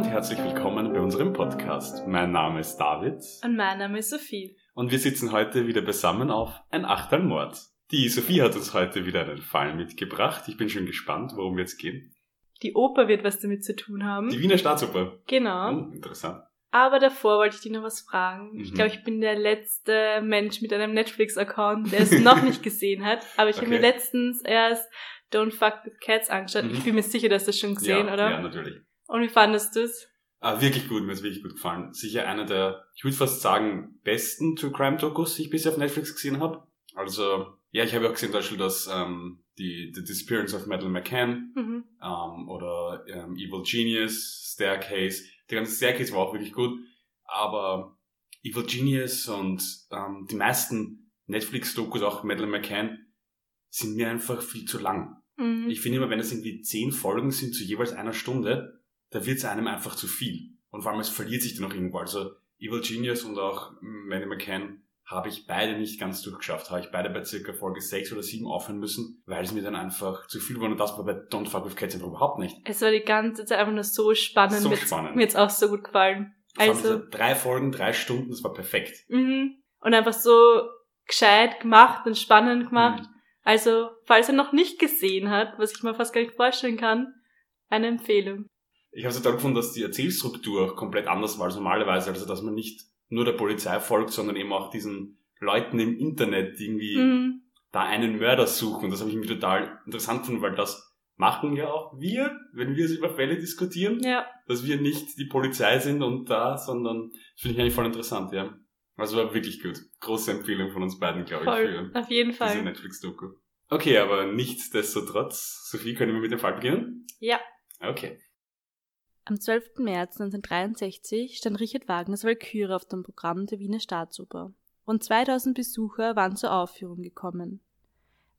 und herzlich willkommen bei unserem Podcast. Mein Name ist David. Und mein Name ist Sophie. Und wir sitzen heute wieder beisammen auf ein Achtel Mord. Die Sophie hat uns heute wieder einen Fall mitgebracht. Ich bin schon gespannt, worum wir jetzt gehen. Die Oper wird was damit zu tun haben. Die Wiener Staatsoper. Genau. Oh, interessant. Aber davor wollte ich dich noch was fragen. Mhm. Ich glaube, ich bin der letzte Mensch mit einem Netflix-Account, der es noch nicht gesehen hat. Aber ich habe Okay. mir letztens erst Don't Fuck with Cats angeschaut. Mhm. Ich bin mir sicher, dass du das schon gesehen, ja, oder? Ja, natürlich. Und wie fandest du es? Ah, wirklich gut, mir ist wirklich gut gefallen. Sicher einer der, ich würde fast sagen, besten True Crime Dokus, die ich bisher auf Netflix gesehen habe. Also, ja, ich habe ja auch gesehen, zum Beispiel, dass ähm, die The Disappearance of Madeleine McCann Mhm. ähm, oder ähm, Evil Genius, Staircase. Die ganze Staircase war auch wirklich gut, aber Evil Genius und ähm, die meisten Netflix-Dokus, auch Madeleine McCann, sind mir einfach viel zu lang. Mhm. Ich finde immer, wenn es irgendwie zehn Folgen sind zu jeweils einer Stunde, da wird es einem einfach zu viel. Und vor allem, es verliert sich dann auch irgendwo. Also Evil Genius und auch Madeleine McCann habe ich beide nicht ganz durchgeschafft. Habe ich beide bei circa Folge 6 oder 7 aufhören müssen, weil es mir dann einfach zu viel war. Und das war bei Don't Fuck With Cats einfach überhaupt nicht. Es war die ganze Zeit einfach nur so spannend. So mir spannend. Mir jetzt auch so gut gefallen. Also, drei Folgen, drei Stunden, das war perfekt. mhm. Und einfach so gescheit gemacht und spannend gemacht. Mhm. Also, falls er noch nicht gesehen hat, was ich mir fast gar nicht vorstellen kann, eine Empfehlung. Ich habe es toll gefunden, dass die Erzählstruktur komplett anders war als normalerweise. Also, dass man nicht nur der Polizei folgt, sondern eben auch diesen Leuten im Internet, die irgendwie Mhm. da einen Mörder suchen. Und das habe ich mir total interessant gefunden, weil das machen ja auch wir, wenn wir über Fälle diskutieren, Ja, dass wir nicht die Polizei sind und da, sondern das finde ich eigentlich voll interessant, ja. Also war wirklich gut. Große Empfehlung von uns beiden, glaube ich, für Auf jeden diese Fall. Netflix-Doku. Okay, aber nichtsdestotrotz, Sophie, können wir mit dem Fall beginnen? Ja. Okay. Am 12. März 1963 stand Richard Wagners Walküre auf dem Programm der Wiener Staatsoper. Rund 2000 Besucher waren zur Aufführung gekommen.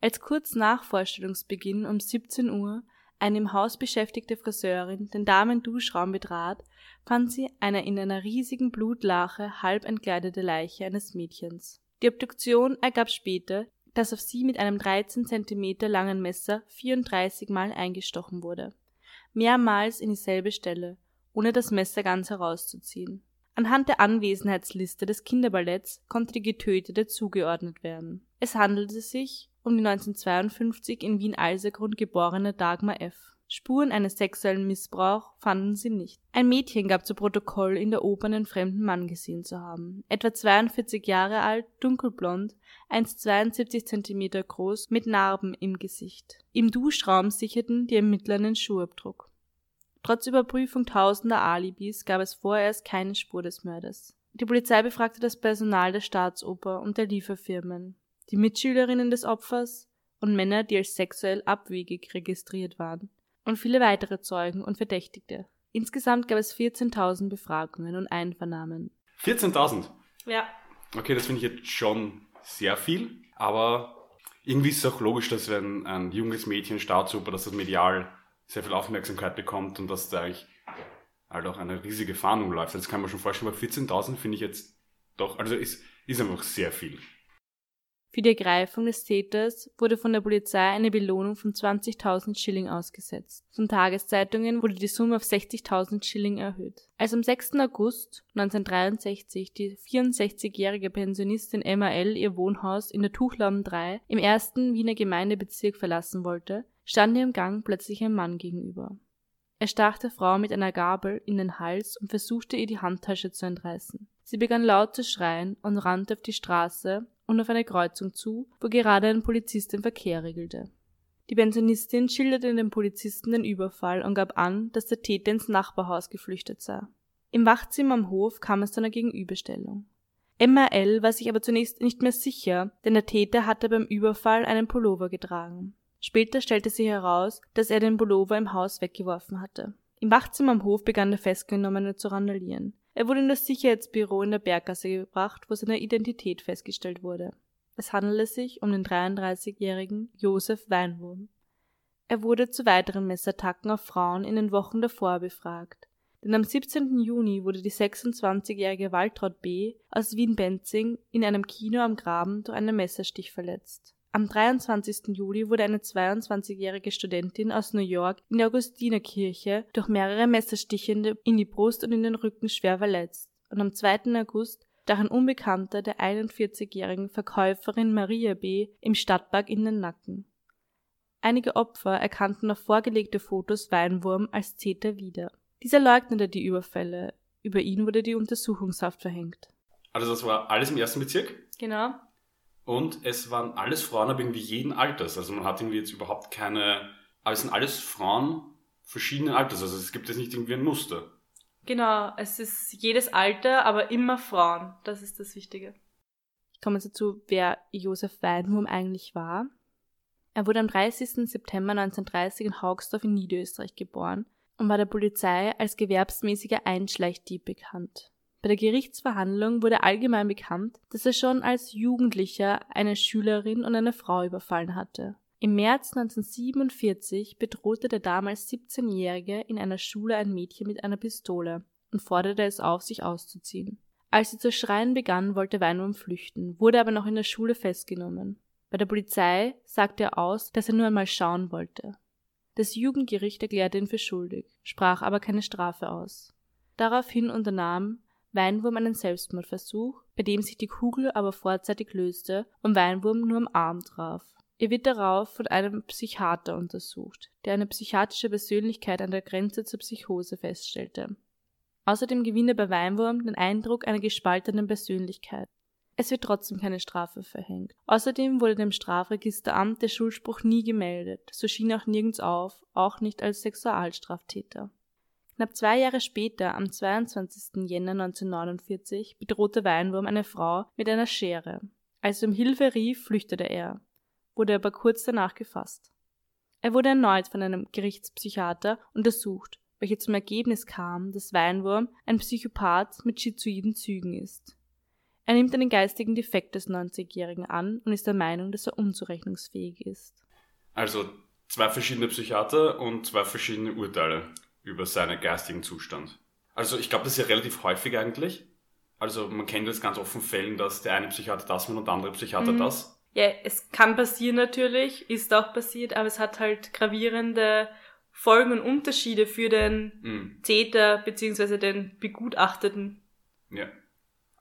Als kurz nach Vorstellungsbeginn um 17 Uhr eine im Haus beschäftigte Friseurin den Damen-Duschraum betrat, fand sie eine in einer riesigen Blutlache halb entkleidete Leiche eines Mädchens. Die Obduktion ergab später, dass auf sie mit einem 13 Zentimeter langen Messer 34 Mal eingestochen wurde mehrmals in dieselbe Stelle, ohne das Messer ganz herauszuziehen. Anhand der Anwesenheitsliste des Kinderballetts konnte die Getötete zugeordnet werden. Es handelte sich um die 1952 in Wien-Alsergrund geborene Dagmar F. Spuren eines sexuellen Missbrauchs fanden sie nicht. Ein Mädchen gab zu Protokoll, in der Oper einen fremden Mann gesehen zu haben. Etwa 42 Jahre alt, dunkelblond, 1,72 Zentimeter groß, mit Narben im Gesicht. Im Duschraum sicherten die Ermittler einen Schuhabdruck. Trotz Überprüfung tausender Alibis gab es vorerst keine Spur des Mörders. Die Polizei befragte das Personal der Staatsoper und der Lieferfirmen, die Mitschülerinnen des Opfers und Männer, die als sexuell abwegig registriert waren, und viele weitere Zeugen und Verdächtigte. Insgesamt gab es 14.000 Befragungen und Einvernahmen. 14.000. Ja. Okay, das finde ich jetzt schon sehr viel, aber irgendwie ist es auch logisch, dass wenn ein junges Mädchen Staatsoper, dass das medial sehr viel Aufmerksamkeit bekommt und dass da eigentlich halt auch eine riesige Fahndung läuft. Das kann man schon vorstellen, aber 14.000 finde ich jetzt doch, also ist, ist einfach sehr viel. Für die Ergreifung des Täters wurde von der Polizei eine Belohnung von 20.000 Schilling ausgesetzt. Von Tageszeitungen wurde die Summe auf 60.000 Schilling erhöht. Als am 6. August 1963 die 64-jährige Pensionistin Emma L. ihr Wohnhaus in der Tuchlaum 3 im ersten Wiener Gemeindebezirk verlassen wollte, stand ihr im Gang plötzlich ein Mann gegenüber. Er stach der Frau mit einer Gabel in den Hals und versuchte ihr die Handtasche zu entreißen. Sie begann laut zu schreien und rannte auf die Straße und auf eine Kreuzung zu, wo gerade ein Polizist den Verkehr regelte. Die Pensionistin schilderte dem Polizisten den Überfall und gab an, dass der Täter ins Nachbarhaus geflüchtet sei. Im Wachzimmer am Hof kam es zu einer Gegenüberstellung. Emma L. war sich aber zunächst nicht mehr sicher, denn der Täter hatte beim Überfall einen Pullover getragen. Später stellte sich heraus, dass er den Pullover im Haus weggeworfen hatte. Im Wachzimmer am Hof begann der Festgenommene zu randalieren. Er wurde in das Sicherheitsbüro in der Berggasse gebracht, wo seine Identität festgestellt wurde. Es handelte sich um den 33-jährigen Josef Weinwurm. Er wurde zu weiteren Messattacken auf Frauen in den Wochen davor befragt. Denn am 17. Juni wurde die 26-jährige Waltraud B. aus Wien-Benzing in einem Kino am Graben durch einen Messerstich verletzt. Am 23. Juli wurde eine 22-jährige Studentin aus New York in der Augustinerkirche durch mehrere Messerstiche in die Brust und in den Rücken schwer verletzt und am 2. August durch ein Unbekannter der 41-jährigen Verkäuferin Maria B. im Stadtpark in den Nacken. Einige Opfer erkannten auf vorgelegte Fotos Weinwurm als Täter wieder. Dieser leugnete die Überfälle. Über ihn wurde die Untersuchungshaft verhängt. Also das war alles im ersten Bezirk? Genau. Und es waren alles Frauen, aber irgendwie jeden Alters. Also man hat irgendwie jetzt überhaupt keine, aber es sind alles Frauen verschiedenen Alters. Also es gibt jetzt nicht irgendwie ein Muster. Genau, es ist jedes Alter, aber immer Frauen. Das ist das Wichtige. Kommen wir dazu, wer Josef Weidenwurm eigentlich war. Er wurde am 30. September 1930 in Haugsdorf in Niederösterreich geboren und war der Polizei als gewerbsmäßiger Einschleichdieb bekannt. Bei der Gerichtsverhandlung wurde allgemein bekannt, dass er schon als Jugendlicher eine Schülerin und eine Frau überfallen hatte. Im März 1947 bedrohte der damals 17-Jährige in einer Schule ein Mädchen mit einer Pistole und forderte es auf, sich auszuziehen. Als sie zu schreien begann, wollte Weinwurm flüchten, wurde aber noch in der Schule festgenommen. Bei der Polizei sagte er aus, dass er nur einmal schauen wollte. Das Jugendgericht erklärte ihn für schuldig, sprach aber keine Strafe aus. Daraufhin unternahm Weinwurm einen Selbstmordversuch, bei dem sich die Kugel aber vorzeitig löste und Weinwurm nur am Arm traf. Er wird darauf von einem Psychiater untersucht, der eine psychiatrische Persönlichkeit an der Grenze zur Psychose feststellte. Außerdem gewinnt er bei Weinwurm den Eindruck einer gespaltenen Persönlichkeit. Es wird trotzdem keine Strafe verhängt. Außerdem wurde dem Strafregisteramt der Schuldspruch nie gemeldet, so schien auch nirgends auf, auch nicht als Sexualstraftäter. Knapp zwei Jahre später, am 22. Jänner 1949, bedrohte Weinwurm eine Frau mit einer Schere. Als sie um Hilfe rief, flüchtete er, wurde aber kurz danach gefasst. Er wurde erneut von einem Gerichtspsychiater untersucht, welcher zum Ergebnis kam, dass Weinwurm ein Psychopath mit schizoiden Zügen ist. Er nimmt einen geistigen Defekt des 90-Jährigen an und ist der Meinung, dass er unzurechnungsfähig ist. Also zwei verschiedene Psychiater und zwei verschiedene Urteile über seinen geistigen Zustand. Also ich glaube, das ist ja relativ häufig eigentlich. Also man kennt das ganz offen Fällen, dass der eine Psychiater das macht und der andere Psychiater mhm. das. Ja, es kann passieren natürlich, ist auch passiert, aber es hat halt gravierende Folgen und Unterschiede für den mhm. Täter beziehungsweise den Begutachteten. Ja.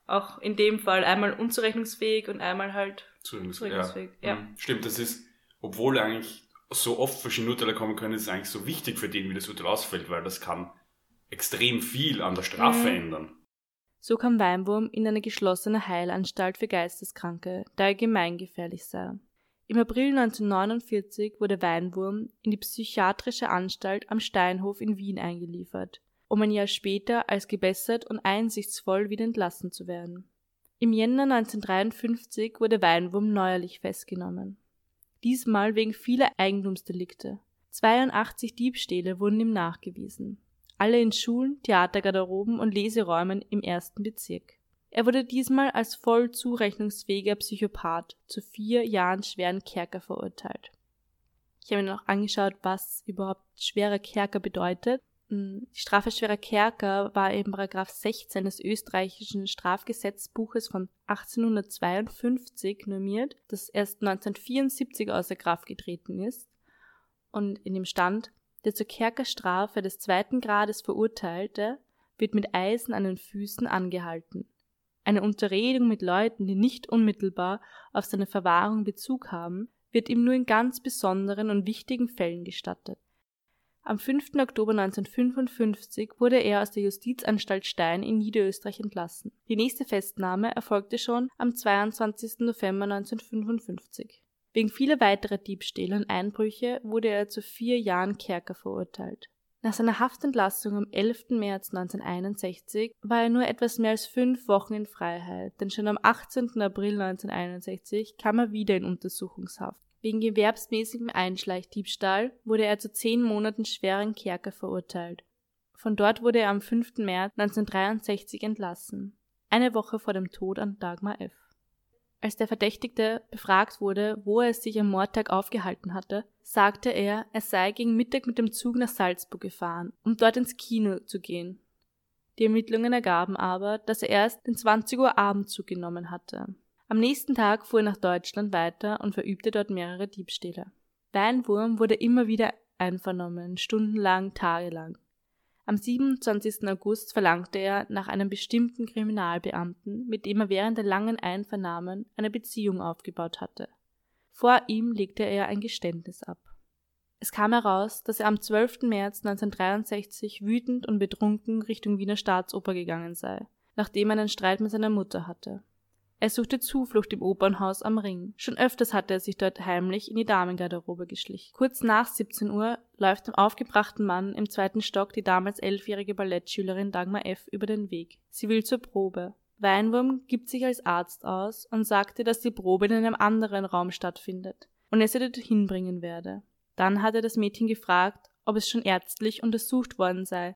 Auch in dem Fall einmal unzurechnungsfähig und einmal halt zurechnungsfähig. Ja. ja. Mhm. Stimmt, das ist, obwohl eigentlich so oft verschiedene Urteile kommen können, ist es eigentlich so wichtig für den, wie das Urteil ausfällt, weil das kann extrem viel an der Strafe mhm. ändern. So kam Weinwurm in eine geschlossene Heilanstalt für Geisteskranke, da er gemeingefährlich sei. Im April 1949 wurde Weinwurm in die psychiatrische Anstalt am Steinhof in Wien eingeliefert, um ein Jahr später als gebessert und einsichtsvoll wieder entlassen zu werden. Im Jänner 1953 wurde Weinwurm neuerlich festgenommen diesmal wegen vieler Eigentumsdelikte. 82 Diebstähle wurden ihm nachgewiesen. Alle in Schulen, Theatergarderoben und Leseräumen im ersten Bezirk. Er wurde diesmal als voll zurechnungsfähiger Psychopath zu vier Jahren schweren Kerker verurteilt. Ich habe mir noch angeschaut, was überhaupt schwerer Kerker bedeutet. Die Strafe schwerer Kerker war eben Paragraph 16 des österreichischen Strafgesetzbuches von 1852 normiert, das erst 1974 außer Kraft getreten ist. Und in dem stand, der zur Kerkerstrafe des zweiten Grades Verurteilte wird mit Eisen an den Füßen angehalten. Eine Unterredung mit Leuten, die nicht unmittelbar auf seine Verwahrung Bezug haben, wird ihm nur in ganz besonderen und wichtigen Fällen gestattet. Am 5. Oktober 1955 wurde er aus der Justizanstalt Stein in Niederösterreich entlassen. Die nächste Festnahme erfolgte schon am 22. November 1955. Wegen vieler weiterer Diebstähle und Einbrüche wurde er zu vier Jahren Kerker verurteilt. Nach seiner Haftentlassung am 11. März 1961 war er nur etwas mehr als fünf Wochen in Freiheit, denn schon am 18. April 1961 kam er wieder in Untersuchungshaft. Wegen gewerbsmäßigem Einschleichdiebstahl wurde er zu zehn Monaten schweren Kerker verurteilt. Von dort wurde er am 5. März 1963 entlassen, eine Woche vor dem Tod an Dagmar F. Als der Verdächtigte befragt wurde, wo er sich am Mordtag aufgehalten hatte, sagte er, er sei gegen Mittag mit dem Zug nach Salzburg gefahren, um dort ins Kino zu gehen. Die Ermittlungen ergaben aber, dass er erst den 20 Uhr Abendzug genommen hatte. Am nächsten Tag fuhr er nach Deutschland weiter und verübte dort mehrere Diebstähle. Weinwurm wurde immer wieder einvernommen, stundenlang, tagelang. Am 27. August verlangte er nach einem bestimmten Kriminalbeamten, mit dem er während der langen Einvernahmen eine Beziehung aufgebaut hatte. Vor ihm legte er ein Geständnis ab. Es kam heraus, dass er am 12. März 1963 wütend und betrunken Richtung Wiener Staatsoper gegangen sei, nachdem er einen Streit mit seiner Mutter hatte. Er suchte Zuflucht im Opernhaus am Ring. Schon öfters hatte er sich dort heimlich in die Damengarderobe geschlichen. Kurz nach 17 Uhr läuft dem aufgebrachten Mann im zweiten Stock die damals elfjährige Ballettschülerin Dagmar F. über den Weg. Sie will zur Probe. Weinwurm gibt sich als Arzt aus und sagte, dass die Probe in einem anderen Raum stattfindet und er sie dorthin bringen werde. Dann hat er das Mädchen gefragt, ob es schon ärztlich untersucht worden sei.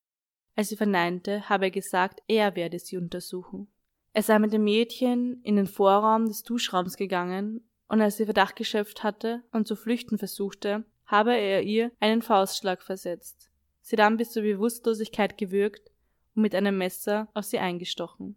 Als sie verneinte, habe er gesagt, er werde sie untersuchen. Er sei mit dem Mädchen in den Vorraum des Duschraums gegangen, und als sie Verdacht geschöpft hatte und zu flüchten versuchte, habe er ihr einen Faustschlag versetzt, sie dann bis zur Bewusstlosigkeit gewürgt und mit einem Messer auf sie eingestochen.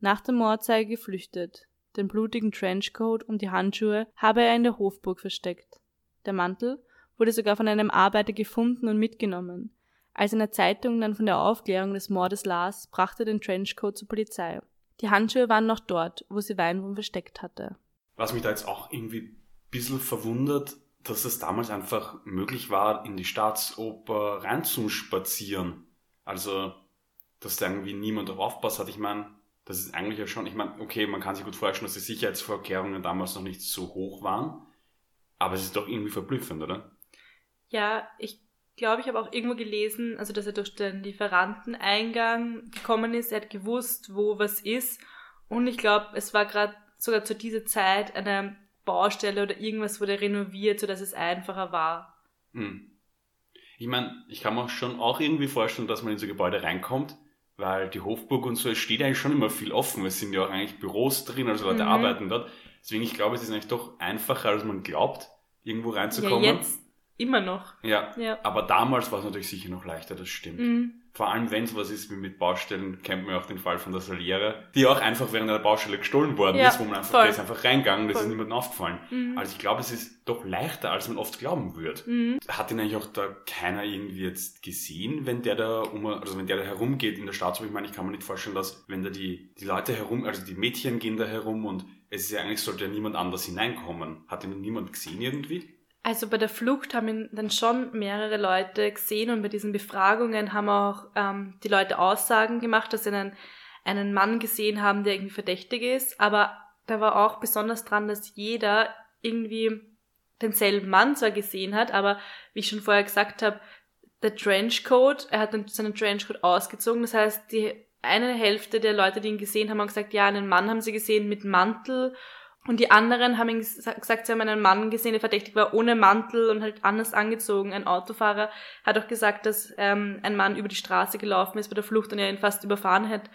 Nach dem Mord sei er geflüchtet, den blutigen Trenchcoat und die Handschuhe habe er in der Hofburg versteckt. Der Mantel wurde sogar von einem Arbeiter gefunden und mitgenommen. Als in der Zeitung dann von der Aufklärung des Mordes las, brachte er den Trenchcoat zur Polizei. Die Handschuhe waren noch dort, wo sie Weinwurm versteckt hatte. Was mich da jetzt auch irgendwie ein bisschen verwundert, dass es damals einfach möglich war, in die Staatsoper reinzuspazieren. Also, dass da irgendwie niemand darauf aufpasst hat. Ich meine, das ist eigentlich ja schon, ich meine, okay, man kann sich gut vorstellen, dass die Sicherheitsvorkehrungen damals noch nicht so hoch waren. Aber es ist doch irgendwie verblüffend, oder? Ja, ich glaube, ich habe auch irgendwo gelesen, also dass er durch den Lieferanteneingang gekommen ist, er hat gewusst, wo was ist. Und ich glaube, es war gerade sogar zu dieser Zeit eine Baustelle oder irgendwas wurde renoviert, sodass es einfacher war. Hm. Ich meine, ich kann mir schon auch irgendwie vorstellen, dass man in so Gebäude reinkommt, weil die Hofburg und so, es steht eigentlich schon immer viel offen. Es sind ja auch eigentlich Büros drin, also Leute mhm. arbeiten dort. Deswegen, ich glaube, es ist eigentlich doch einfacher, als man glaubt, irgendwo reinzukommen. Ja, jetzt immer noch. Ja, ja. aber damals war es natürlich sicher noch leichter, das stimmt. Mhm. Vor allem, wenn es was ist wie mit Baustellen, kennt man ja auch den Fall von der Saliere, die auch einfach während einer Baustelle gestohlen worden ja, ist, wo man einfach, der ist einfach reingegangen, das voll. ist niemandem aufgefallen. Mhm. Also ich glaube, es ist doch leichter, als man oft glauben würde. Mhm. Hat ihn eigentlich auch da keiner irgendwie jetzt gesehen, wenn der da um, also wenn der da herumgeht in der Staatsoper? Ich meine, ich kann mir nicht vorstellen, dass wenn da die, die Leute herum, also die Mädchen gehen da herum und es ist ja eigentlich, sollte ja niemand anders hineinkommen. Hat ihn niemand gesehen irgendwie? Also bei der Flucht haben ihn dann schon mehrere Leute gesehen und bei diesen Befragungen haben auch ähm, die Leute Aussagen gemacht, dass sie einen, einen Mann gesehen haben, der irgendwie verdächtig ist. Aber da war auch besonders dran, dass jeder irgendwie denselben Mann zwar gesehen hat, aber wie ich schon vorher gesagt habe, der Trenchcoat, er hat dann seinen Trenchcoat ausgezogen. Das heißt, die eine Hälfte der Leute, die ihn gesehen haben, haben gesagt, ja, einen Mann haben sie gesehen mit Mantel und die anderen haben gesagt, sie haben einen Mann gesehen, der verdächtig war, ohne Mantel und halt anders angezogen. Ein Autofahrer hat auch gesagt, dass ähm, ein Mann über die Straße gelaufen ist bei der Flucht und er ihn fast überfahren hat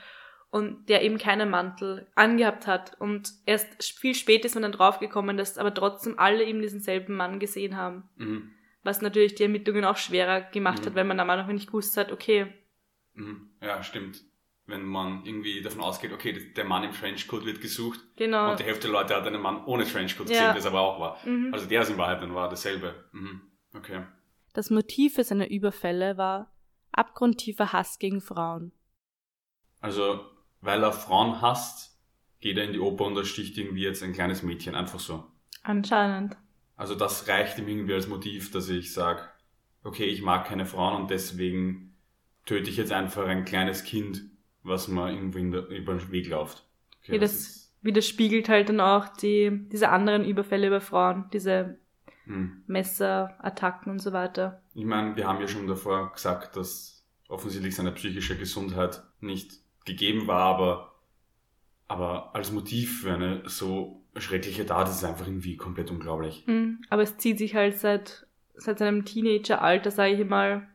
und der eben keinen Mantel angehabt hat. Und erst viel später ist man dann draufgekommen, dass aber trotzdem alle eben diesen selben Mann gesehen haben. Mhm. Was natürlich die Ermittlungen auch schwerer gemacht mhm. hat, weil man am Anfang nicht gewusst hat, okay. Mhm. Ja, stimmt wenn man irgendwie davon ausgeht, okay, der Mann im Trenchcoat wird gesucht genau. und die Hälfte der Leute hat einen Mann ohne Trenchcoat gesehen, ja. das aber auch war. Mhm. Also der ist in Wahrheit dann war dasselbe. Mhm. Okay. Das Motiv für seine Überfälle war abgrundtiefer Hass gegen Frauen. Also, weil er Frauen hasst, geht er in die Oper und ersticht irgendwie jetzt ein kleines Mädchen, einfach so. Anscheinend. Also das reicht ihm irgendwie als Motiv, dass ich sage, okay, ich mag keine Frauen und deswegen töte ich jetzt einfach ein kleines Kind was man irgendwie in der, über den Weg läuft. Okay, ja, das, das widerspiegelt halt dann auch die, diese anderen Überfälle über Frauen, diese hm. Messerattacken und so weiter. Ich meine, wir haben ja schon davor gesagt, dass offensichtlich seine psychische Gesundheit nicht gegeben war, aber, aber als Motiv für eine so schreckliche Tat ist es einfach irgendwie komplett unglaublich. Mhm, aber es zieht sich halt seit, seit seinem Teenageralter, sage ich mal,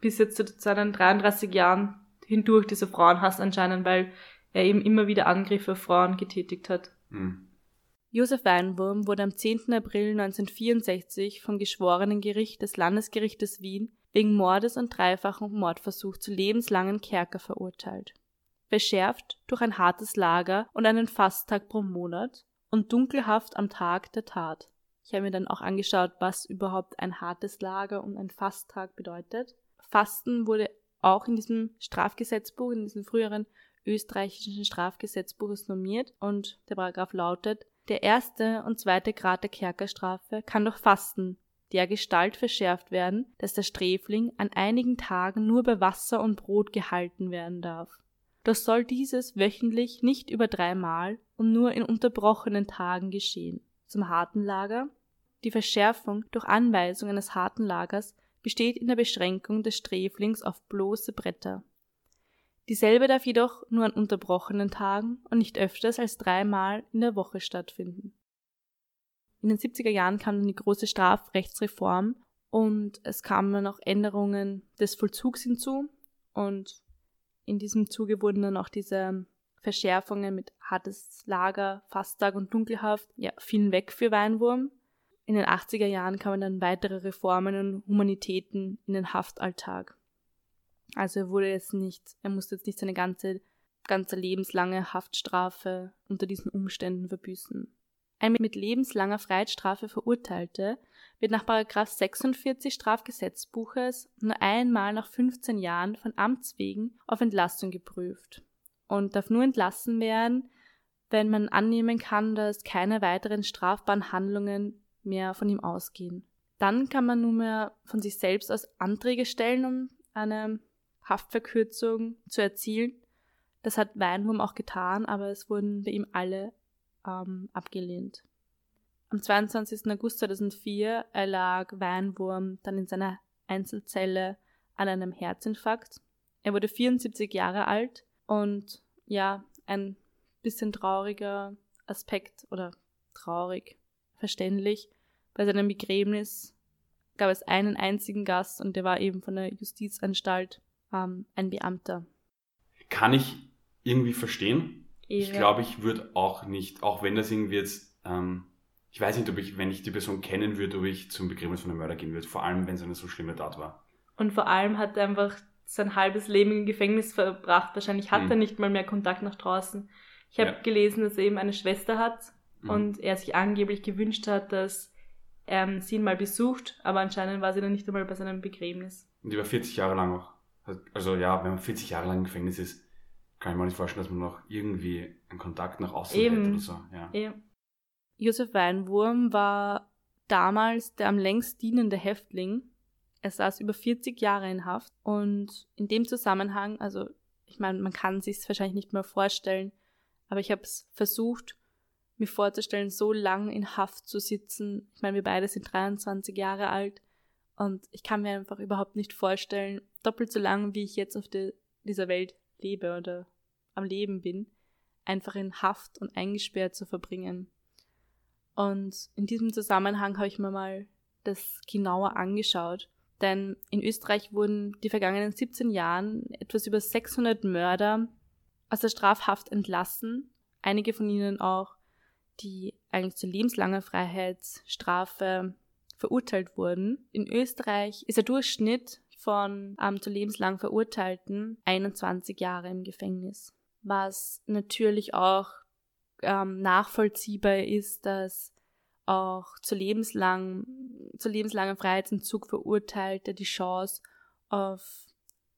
bis jetzt zu seinen 33 Jahren hindurch dieser Frauenhass anscheinend, weil er eben immer wieder Angriffe auf Frauen getätigt hat. Mhm. Josef Weinwurm wurde am 10. April 1964 vom Geschworenengericht des Landesgerichtes Wien wegen Mordes und dreifachen Mordversuch zu lebenslangen Kerker verurteilt. verschärft durch ein hartes Lager und einen Fasttag pro Monat und dunkelhaft am Tag der Tat. Ich habe mir dann auch angeschaut, was überhaupt ein hartes Lager und ein Fasttag bedeutet. Fasten wurde auch in diesem Strafgesetzbuch, in diesem früheren österreichischen Strafgesetzbuch ist normiert und der Paragraph lautet, der erste und zweite Grad der Kerkerstrafe kann durch Fasten der Gestalt verschärft werden, dass der Sträfling an einigen Tagen nur bei Wasser und Brot gehalten werden darf. Doch soll dieses wöchentlich nicht über dreimal und nur in unterbrochenen Tagen geschehen. Zum harten Lager. Die Verschärfung durch Anweisung eines harten Lagers besteht in der Beschränkung des Sträflings auf bloße Bretter. Dieselbe darf jedoch nur an unterbrochenen Tagen und nicht öfters als dreimal in der Woche stattfinden. In den 70er Jahren kam dann die große Strafrechtsreform und es kamen noch Änderungen des Vollzugs hinzu und in diesem Zuge wurden dann auch diese Verschärfungen mit hartes Lager, Fasttag und Dunkelhaft, ja, fielen weg für Weinwurm. In den 80er Jahren kamen dann weitere Reformen und Humanitäten in den Haftalltag. Also er wurde jetzt nicht, er musste jetzt nicht seine ganze, ganze lebenslange Haftstrafe unter diesen Umständen verbüßen. Ein mit lebenslanger Freiheitsstrafe Verurteilte wird nach 46 Strafgesetzbuches nur einmal nach 15 Jahren von Amts wegen auf Entlassung geprüft und darf nur entlassen werden, wenn man annehmen kann, dass keine weiteren strafbaren Handlungen mehr von ihm ausgehen. Dann kann man nunmehr von sich selbst aus Anträge stellen, um eine Haftverkürzung zu erzielen. Das hat Weinwurm auch getan, aber es wurden bei ihm alle ähm, abgelehnt. Am 22. August 2004 erlag Weinwurm dann in seiner Einzelzelle an einem Herzinfarkt. Er wurde 74 Jahre alt und ja, ein bisschen trauriger Aspekt oder traurig, verständlich. Bei seinem Begräbnis gab es einen einzigen Gast und der war eben von der Justizanstalt ähm, ein Beamter. Kann ich irgendwie verstehen, ich glaube, ich würde auch nicht, auch wenn das irgendwie jetzt, ähm, ich weiß nicht, ob ich, wenn ich die Person kennen würde, ob ich zum Begräbnis von einem Mörder gehen würde, vor allem wenn es eine so schlimme Tat war. Und vor allem hat er einfach sein halbes Leben im Gefängnis verbracht. Wahrscheinlich hat hm. er nicht mal mehr Kontakt nach draußen. Ich habe ja. gelesen, dass er eben eine Schwester hat hm. und er sich angeblich gewünscht hat, dass ähm, sie ihn mal besucht, aber anscheinend war sie dann nicht einmal bei seinem Begräbnis. Und die war 40 Jahre lang auch. Also ja, wenn man 40 Jahre lang im Gefängnis ist, kann ich mir nicht vorstellen, dass man noch irgendwie einen Kontakt nach außen Eben. hätte oder so. Ja. Eben. Josef Weinwurm war damals der am längst dienende Häftling. Er saß über 40 Jahre in Haft und in dem Zusammenhang, also ich meine, man kann sich wahrscheinlich nicht mehr vorstellen, aber ich habe es versucht, mir vorzustellen, so lang in Haft zu sitzen. Ich meine, wir beide sind 23 Jahre alt und ich kann mir einfach überhaupt nicht vorstellen, doppelt so lang, wie ich jetzt auf de, dieser Welt lebe oder am Leben bin, einfach in Haft und eingesperrt zu verbringen. Und in diesem Zusammenhang habe ich mir mal das genauer angeschaut. Denn in Österreich wurden die vergangenen 17 Jahren etwas über 600 Mörder aus der Strafhaft entlassen. Einige von ihnen auch, die eigentlich zu lebenslanger Freiheitsstrafe verurteilt wurden. In Österreich ist der Durchschnitt von ähm, zu lebenslang Verurteilten 21 Jahre im Gefängnis was natürlich auch ähm, nachvollziehbar ist, dass auch zu lebenslang, zu lebenslangem Freiheitsentzug Verurteilte die Chance auf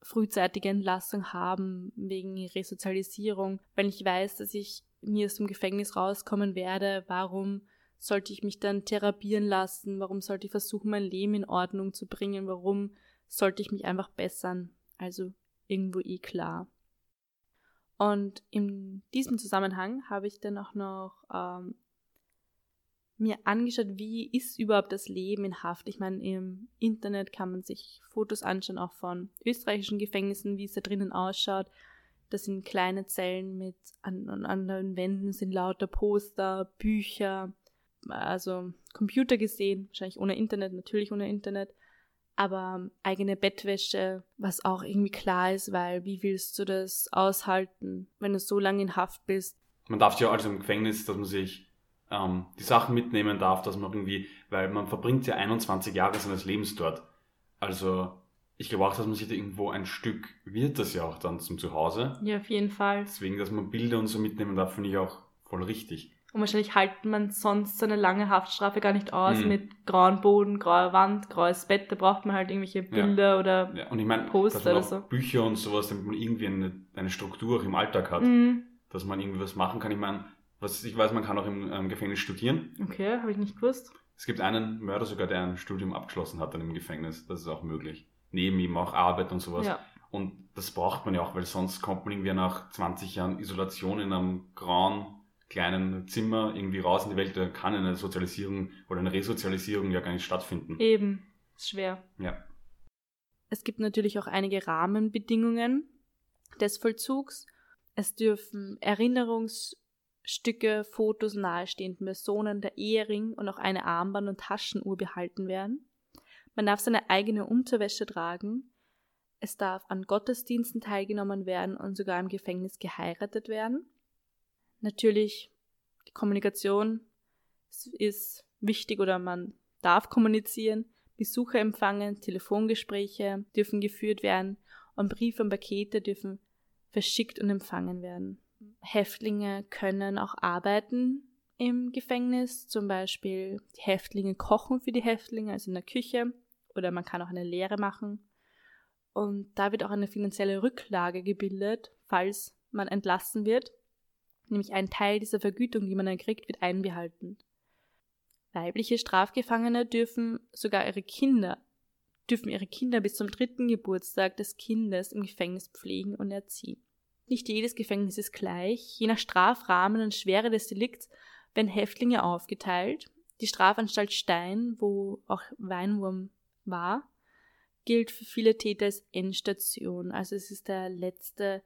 frühzeitige Entlassung haben wegen Resozialisierung. Wenn ich weiß, dass ich mir aus dem Gefängnis rauskommen werde, warum sollte ich mich dann therapieren lassen? Warum sollte ich versuchen, mein Leben in Ordnung zu bringen? Warum sollte ich mich einfach bessern? Also irgendwo eh klar. Und in diesem Zusammenhang habe ich dann auch noch ähm, mir angeschaut, wie ist überhaupt das Leben in Haft. Ich meine, im Internet kann man sich Fotos anschauen, auch von österreichischen Gefängnissen, wie es da drinnen ausschaut. Das sind kleine Zellen mit an, an anderen Wänden sind lauter Poster, Bücher, also Computer gesehen, wahrscheinlich ohne Internet, natürlich ohne Internet aber eigene Bettwäsche, was auch irgendwie klar ist, weil wie willst du das aushalten, wenn du so lange in Haft bist? Man darf ja also im Gefängnis, dass man sich ähm, die Sachen mitnehmen darf, dass man irgendwie, weil man verbringt ja 21 Jahre seines Lebens dort. Also ich glaube auch, dass man sich da irgendwo ein Stück wird das ja auch dann zum Zuhause. Ja, auf jeden Fall. Deswegen, dass man Bilder und so mitnehmen darf, finde ich auch voll richtig. Und wahrscheinlich halten man sonst so eine lange Haftstrafe gar nicht aus Mhm. mit grauen Boden, grauer Wand, graues Bett. Da braucht man halt irgendwelche Bilder oder. Ja, und ich meine, Poster oder so. Bücher und sowas, damit man irgendwie eine, eine Struktur auch im Alltag hat, Mhm. dass man irgendwie was machen kann. Ich meine, was ich weiß, man kann auch im ähm, Gefängnis studieren. Okay, habe ich nicht gewusst. Es gibt einen Mörder sogar, der ein Studium abgeschlossen hat dann im Gefängnis. Das ist auch möglich. Neben ihm auch Arbeit und sowas. Ja. Und das braucht man ja auch, weil sonst kommt man irgendwie nach 20 Jahren Isolation in einem grauen, kleinen Zimmer irgendwie raus in die Welt. Da kann eine Sozialisierung oder eine Resozialisierung ja gar nicht stattfinden. Eben. Ist schwer. Ja. Es gibt natürlich auch einige Rahmenbedingungen des Vollzugs. Es dürfen Erinnerungsstücke, Fotos nahestehenden Personen, der Ehering und auch eine Armband- und Taschenuhr behalten werden. Man darf seine eigene Unterwäsche tragen. Es darf an Gottesdiensten teilgenommen werden und sogar im Gefängnis geheiratet werden. Natürlich, die Kommunikation ist wichtig oder man darf kommunizieren. Besucher empfangen, Telefongespräche dürfen geführt werden und Briefe und Pakete dürfen verschickt und empfangen werden. Häftlinge können auch arbeiten im Gefängnis, zum Beispiel die Häftlinge kochen für die Häftlinge, also in der Küche, oder man kann auch eine Lehre machen. Und da wird auch eine finanzielle Rücklage gebildet, falls man entlassen wird. Nämlich ein Teil dieser Vergütung, die man dann kriegt, wird einbehalten. Weibliche Strafgefangene dürfen sogar ihre Kinder, dürfen ihre Kinder bis zum dritten Geburtstag des Kindes im Gefängnis pflegen und erziehen. Nicht jedes Gefängnis ist gleich. Je nach Strafrahmen und Schwere des Delikts werden Häftlinge aufgeteilt. Die Strafanstalt Stein, wo auch Weinwurm war, gilt für viele Täter als Endstation. Also es ist der letzte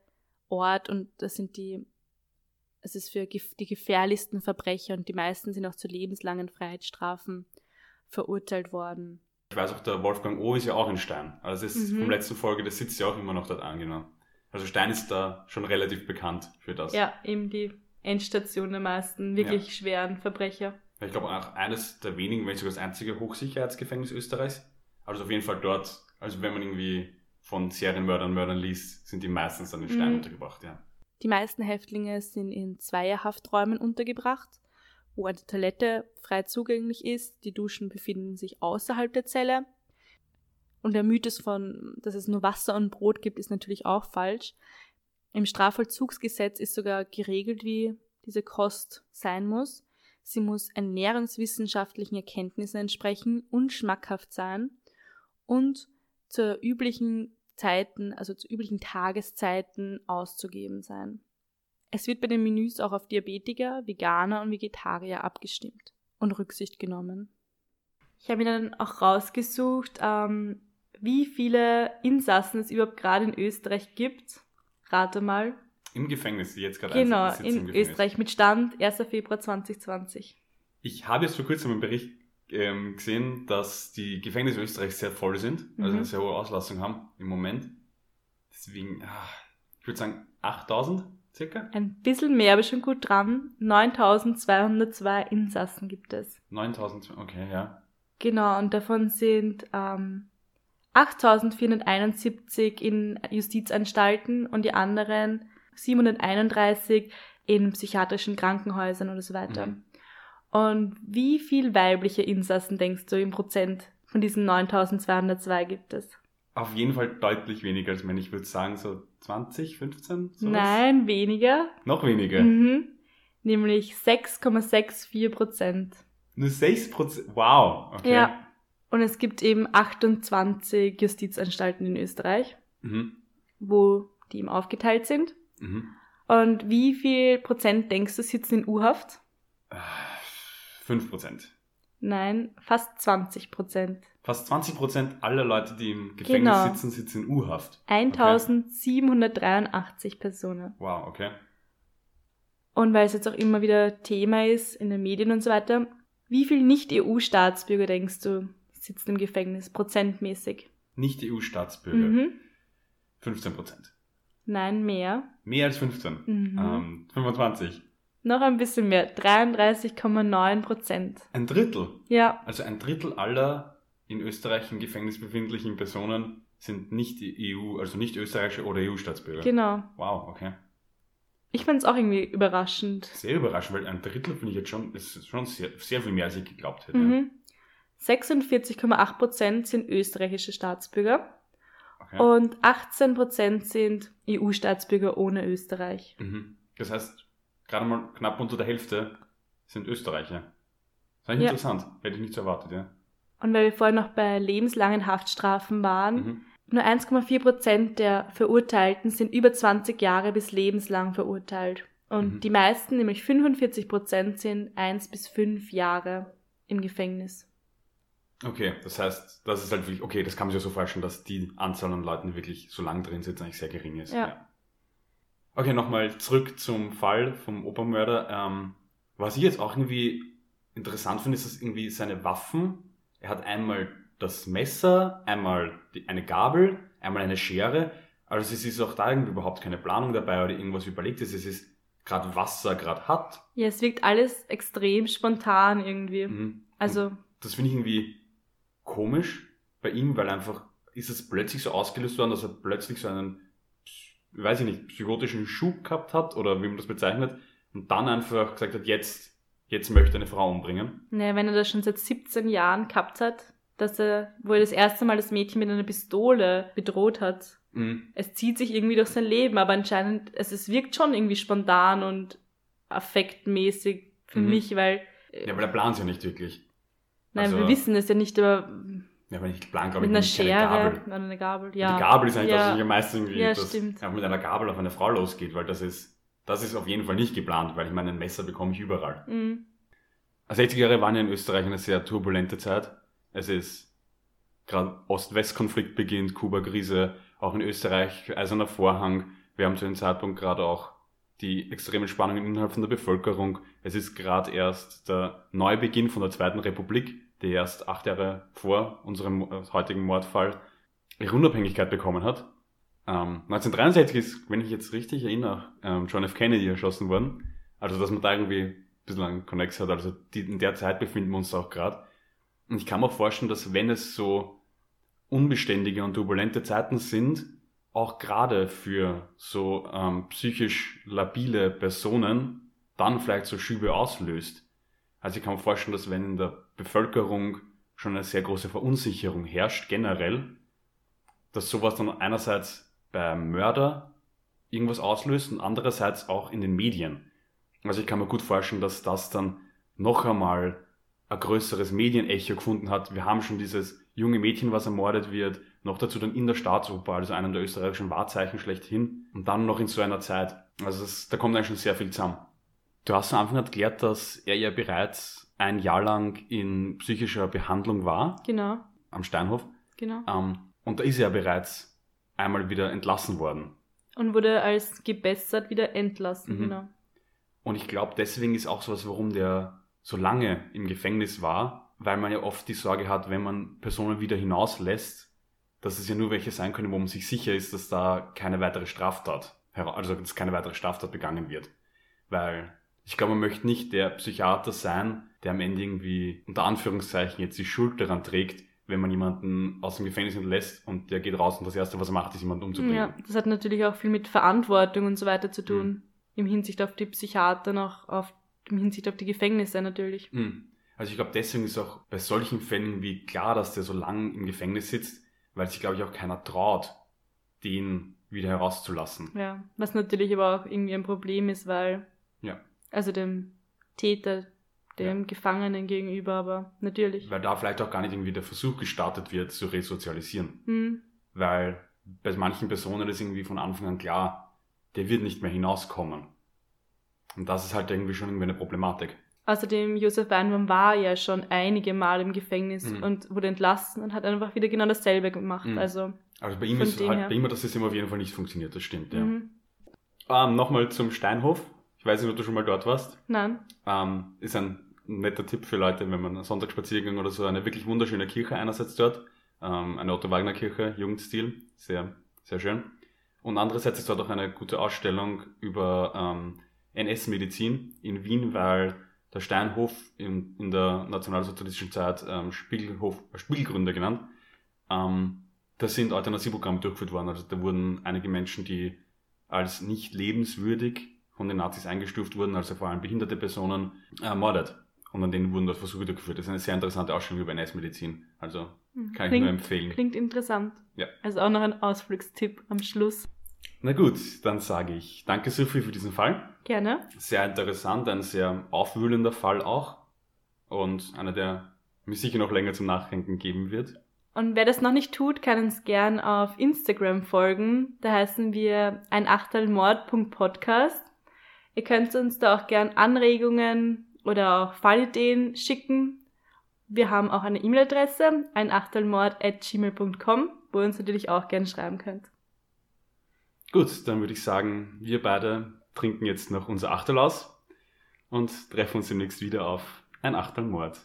Ort und das sind die es ist für die gefährlichsten Verbrecher und die meisten sind auch zu lebenslangen Freiheitsstrafen verurteilt worden. Ich weiß auch, der Wolfgang O. ist ja auch in Stein. Also es ist Mhm. vom letzten Folge, der sitzt ja auch immer noch dort angenommen. Also Stein ist da schon relativ bekannt für das. Ja, eben die Endstation der meisten wirklich Ja. schweren Verbrecher. Ich glaube auch eines der wenigen, wenn nicht sogar das einzige Hochsicherheitsgefängnis Österreichs. Also auf jeden Fall dort, also wenn man irgendwie von Serienmördern, Mördern liest, sind die meistens dann in Stein Mhm. untergebracht, ja. Die meisten Häftlinge sind in Zweierhafträumen untergebracht, wo eine Toilette frei zugänglich ist. Die Duschen befinden sich außerhalb der Zelle. Und der Mythos von, dass es nur Wasser und Brot gibt, ist natürlich auch falsch. Im Strafvollzugsgesetz ist sogar geregelt, wie diese Kost sein muss. Sie muss ernährungswissenschaftlichen Erkenntnissen entsprechen und schmackhaft sein und zur üblichen Zeiten, also zu üblichen Tageszeiten auszugeben sein. Es wird bei den Menüs auch auf Diabetiker, Veganer und Vegetarier abgestimmt und Rücksicht genommen. Ich habe mir dann auch rausgesucht, ähm, wie viele Insassen es überhaupt gerade in Österreich gibt. Rate mal. Im Gefängnis, die jetzt gerade Genau, in. Österreich mit Stand 1. Februar 2020. Ich habe jetzt vor kurzem einen Bericht ähm, gesehen, dass die Gefängnisse Österreichs sehr voll sind, also Mhm. eine sehr hohe Auslastung haben im Moment. Deswegen, ah, ich würde sagen 8000 circa. Ein bisschen mehr, aber schon gut dran. 9202 Insassen gibt es. 9000, okay, ja. Genau, und davon sind ähm, 8471 in Justizanstalten und die anderen 731 in psychiatrischen Krankenhäusern oder so weiter. Mhm. Und wie viel weibliche Insassen denkst du im Prozent von diesen 9202 gibt es? Auf jeden Fall deutlich weniger als Männer. Ich würde sagen so 20, 15? sowas. Nein, weniger. Noch weniger. Mhm. Nämlich 6,64 Prozent. Nur 6%. Wow. Okay. Ja. Und es gibt eben 28 Justizanstalten in Österreich. Mhm. wo die ihm aufgeteilt sind. Mhm. Und wie viel Prozent denkst du sitzen in U-Haft? Ah, 5%. Nein, fast 20 Prozent. Fast 20% aller Leute, die im Gefängnis Genau. sitzen, sitzen in U-Haft. 1783 Personen. Wow, okay. Und weil es jetzt auch immer wieder Thema ist in den Medien und so weiter, wie viel Nicht-EU-Staatsbürger denkst du sitzen im Gefängnis, prozentmäßig? Nicht EU-Staatsbürger. Mhm. 15%. Nein, mehr. Mehr als 15. Mhm. Ähm, 25. Noch ein bisschen mehr, 33,9 Prozent. Ein Drittel. Ja, Also ein Drittel aller in Österreich im Gefängnis befindlichen Personen sind nicht EU, also nicht österreichische oder EU-Staatsbürger. Genau. Wow, okay. Ich fand es auch irgendwie überraschend. Sehr überraschend, weil ein Drittel finde ich jetzt schon, ist schon sehr, sehr viel mehr, als ich geglaubt hätte. Mhm. 46,8% sind österreichische Staatsbürger Okay. und 18% sind EU-Staatsbürger ohne Österreich. Mhm. Das heißt, gerade mal knapp unter der Hälfte sind Österreicher. Das ist eigentlich Ja. interessant. Hätte ich nicht so erwartet, ja. Und weil wir vorhin noch bei lebenslangen Haftstrafen waren, Mhm. nur 1,4% der Verurteilten sind über 20 Jahre bis lebenslang verurteilt. Und Mhm. die meisten, nämlich 45%, sind 1 bis 5 Jahre im Gefängnis. Okay, das heißt, das ist halt wirklich, okay, das kann man sich ja so vorstellen, dass die Anzahl an Leuten, wirklich so lang drin sitzen, eigentlich sehr gering ist. Ja. Okay, nochmal zurück zum Fall vom Opermörder. Ähm, was ich jetzt auch irgendwie interessant finde, ist, dass irgendwie seine Waffen, er hat einmal das Messer, einmal die, eine Gabel, einmal eine Schere. Also es ist auch da irgendwie überhaupt keine Planung dabei oder irgendwas überlegt ist. Es ist gerade was er gerade hat. Ja, es wirkt alles extrem spontan irgendwie. Mhm. Also, das finde ich irgendwie komisch bei ihm, weil einfach ist es plötzlich so ausgelöst worden, dass er plötzlich so einen, weiß ich nicht, psychotischen Schub gehabt hat oder wie man das bezeichnet und dann einfach gesagt hat, jetzt, jetzt möchte er eine Frau umbringen. ne, wenn er das schon seit 17 Jahren gehabt hat, dass er, wo er das erste Mal das Mädchen mit einer Pistole bedroht hat. Mhm. Es zieht sich irgendwie durch sein Leben, aber anscheinend, es, es wirkt schon irgendwie spontan und affektmäßig für Mhm. mich, weil, Ja, weil er plant ja nicht wirklich. nein, also- wir wissen es ja nicht, aber Ja, wenn ich plan, glaube mit einer nicht Schere, Gabel. oder eine Gabel, ja. Die Gabel ist eigentlich das, ja. was ich am meisten irgendwie, Ja, dass stimmt. er mit einer Gabel auf eine Frau losgeht, weil das ist, das ist auf jeden Fall nicht geplant, weil ich meine, ein Messer bekomme ich überall. Mhm. 60er Jahre waren ja in Österreich eine sehr turbulente Zeit. Es ist gerade Ost-West-Konflikt beginnt, Kuba-Krise, auch in Österreich Eiserner Vorhang. Wir haben zu dem Zeitpunkt gerade auch die extremen Spannungen innerhalb von der Bevölkerung. Es ist gerade erst der Neubeginn von der Zweiten Republik, die erst acht Jahre vor unserem äh, heutigen Mordfall ihre Unabhängigkeit bekommen hat. Ähm, 1963 ist, wenn ich jetzt richtig erinnere, ähm, John F. Kennedy erschossen worden. Also, dass man da irgendwie ein bisschen einen Connex hat. Also, die, in der Zeit befinden wir uns auch gerade. Und ich kann mir vorstellen, dass wenn es so unbeständige und turbulente Zeiten sind, auch gerade für so ähm, psychisch labile Personen dann vielleicht so Schübe auslöst. Also ich kann mir vorstellen, dass wenn in der Bevölkerung schon eine sehr große Verunsicherung herrscht, generell, dass sowas dann einerseits beim Mörder irgendwas auslöst und andererseits auch in den Medien. Also ich kann mir gut vorstellen, dass das dann noch einmal ein größeres Medienecho gefunden hat. Wir haben schon dieses junge Mädchen, was ermordet wird, noch dazu dann in der Staatsoper, also einem der österreichischen Wahrzeichen schlechthin und dann noch in so einer Zeit. Also das, da kommt eigentlich schon sehr viel zusammen. Du hast am Anfang erklärt, dass er ja bereits ein Jahr lang in psychischer Behandlung war, Genau, am Steinhof, genau. ähm, und da ist er ja bereits einmal wieder entlassen worden. Und wurde als gebessert wieder entlassen, Mhm. genau. Und ich glaube, deswegen ist auch sowas, warum der so lange im Gefängnis war, weil man ja oft die Sorge hat, wenn man Personen wieder hinauslässt, dass es ja nur welche sein können, wo man sich sicher ist, dass da keine weitere Straftat, also dass keine weitere Straftat begangen wird. Weil ich glaube, man möchte nicht der Psychiater sein, der am Ende irgendwie unter Anführungszeichen jetzt die Schuld daran trägt, wenn man jemanden aus dem Gefängnis entlässt und der geht raus und das Erste, was er macht, ist jemanden umzubringen. Ja, das hat natürlich auch viel mit Verantwortung und so weiter zu tun. Mhm. Im Hinsicht auf die Psychiater noch, auf, im Hinsicht auf die Gefängnisse natürlich. Hm. Also ich glaube, deswegen ist auch bei solchen Fällen wie klar, dass der so lang im Gefängnis sitzt, weil sich, glaube ich, auch keiner traut, den wieder herauszulassen. Ja, was natürlich aber auch irgendwie ein Problem ist, weil, Ja. Also dem Täter, dem Gefangenen gegenüber, aber natürlich. Weil da vielleicht auch gar nicht irgendwie der Versuch gestartet wird, zu resozialisieren. Hm, Weil bei manchen Personen ist irgendwie von Anfang an klar, der wird nicht mehr hinauskommen. Und das ist halt irgendwie schon irgendwie eine Problematik. Außerdem, Josef Weinbaum war ja schon einige Mal im Gefängnis Mhm. und wurde entlassen und hat einfach wieder genau dasselbe gemacht. Mhm. Also, Also bei ihm ist halt, her. bei ihm hat das System auf jeden Fall nicht funktioniert, das stimmt, ja. mhm. Ähm, Nochmal zum Steinhof. Ich weiß nicht, ob du schon mal dort warst. nein. Ähm, ist ein netter Tipp für Leute, wenn man Sonntagsspaziergang oder so, eine wirklich wunderschöne Kirche einerseits dort, ähm, eine Otto-Wagner-Kirche, Jugendstil, sehr, sehr schön. Und andererseits ist dort auch eine gute Ausstellung über ähm, NS-Medizin in Wien, weil der Steinhof in, in der nationalsozialistischen Zeit ähm, Spiegelhof, Spiegelgründe genannt, ähm, Da sind Euthanasieprogramme durchgeführt worden. Also da wurden einige Menschen, die als nicht lebenswürdig von den Nazis eingestuft wurden, also vor allem behinderte Personen, ermordet. Und an denen wurden dort Versuche durchgeführt. Das ist eine sehr interessante Ausstellung über NS-Medizin. Also kann klingt, ich nur empfehlen. Klingt interessant. Ja. Also auch noch ein Ausflugstipp am Schluss. Na gut, dann sage ich danke Sophie für diesen Fall. Gerne. Sehr interessant, ein sehr aufwühlender Fall auch. Und einer, der mir sicher noch länger zum Nachdenken geben wird. Und wer das noch nicht tut, kann uns gern auf Instagram folgen. Da heißen wir ein Achtelmord.podcast. Ihr könnt uns da auch gern Anregungen oder auch Fallideen schicken. Wir haben auch eine E-Mail-Adresse, ein Achtelmord@gmail.com, wo ihr uns natürlich auch gern schreiben könnt. Gut, dann würde ich sagen, wir beide trinken jetzt noch unser Achtel aus und treffen uns demnächst wieder auf ein Achtelmord.